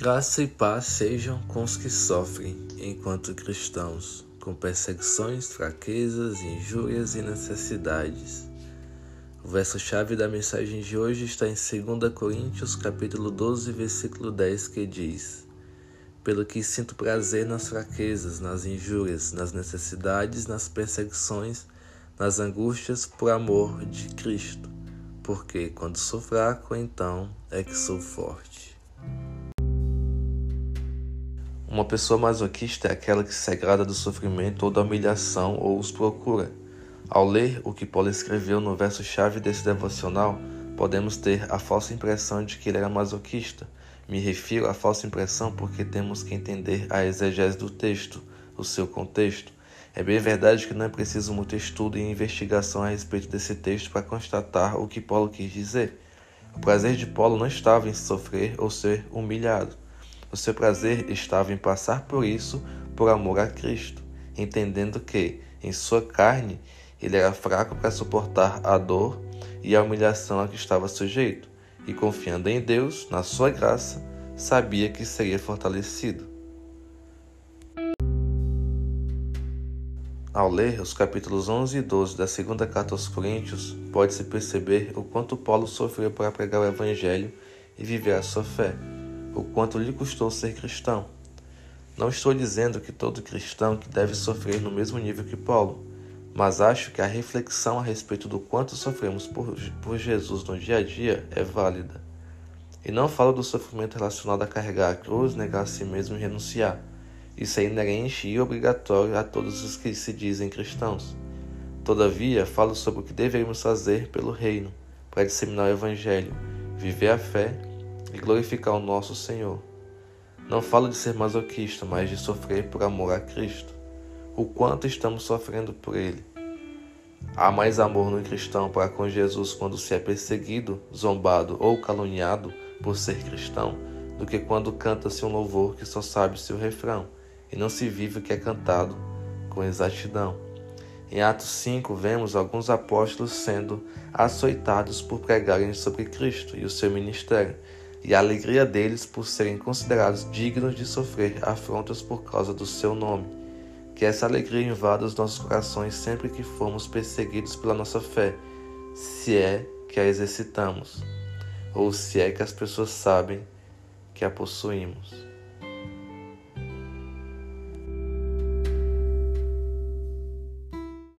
Graça e paz sejam com os que sofrem enquanto cristãos, com perseguições, fraquezas, injúrias e necessidades. O verso-chave da mensagem de hoje está em 2 Coríntios, capítulo 12, versículo 10, que diz: Pelo que sinto prazer nas fraquezas, nas injúrias, nas necessidades, nas perseguições, nas angústias por amor de Cristo, porque quando sou fraco, então é que sou forte. Uma pessoa masoquista é aquela que se agrada do sofrimento ou da humilhação ou os procura. Ao ler o que Paulo escreveu no verso-chave desse devocional, podemos ter a falsa impressão de que ele era masoquista. Me refiro à falsa impressão porque temos que entender a exegese do texto, o seu contexto. É bem verdade que não é preciso muito estudo e investigação a respeito desse texto para constatar o que Paulo quis dizer. O prazer de Paulo não estava em sofrer ou ser humilhado. O seu prazer estava em passar por isso por amor a Cristo, entendendo que, em sua carne, ele era fraco para suportar a dor e a humilhação a que estava sujeito, e confiando em Deus, na sua graça, sabia que seria fortalecido. Ao ler os capítulos 11 e 12 da segunda carta aos Coríntios, pode-se perceber o quanto Paulo sofreu para pregar o Evangelho e viver a sua fé o quanto lhe custou ser cristão. Não estou dizendo que todo cristão que deve sofrer no mesmo nível que Paulo, mas acho que a reflexão a respeito do quanto sofremos por, por Jesus no dia a dia é válida. E não falo do sofrimento relacionado a carregar a cruz, negar a si mesmo e renunciar. Isso é inerente e obrigatório a todos os que se dizem cristãos. Todavia, falo sobre o que deveríamos fazer pelo reino, para disseminar o Evangelho, viver a fé e glorificar o nosso Senhor. Não falo de ser masoquista, mas de sofrer por amor a Cristo. O quanto estamos sofrendo por Ele. Há mais amor no cristão para com Jesus quando se é perseguido, zombado ou caluniado por ser cristão, do que quando canta-se um louvor que só sabe seu refrão e não se vive o que é cantado com exatidão. Em Atos 5, vemos alguns apóstolos sendo açoitados por pregarem sobre Cristo e o seu ministério, e a alegria deles por serem considerados dignos de sofrer afrontas por causa do seu nome. Que essa alegria invada os nossos corações sempre que formos perseguidos pela nossa fé, se é que a exercitamos, ou se é que as pessoas sabem que a possuímos.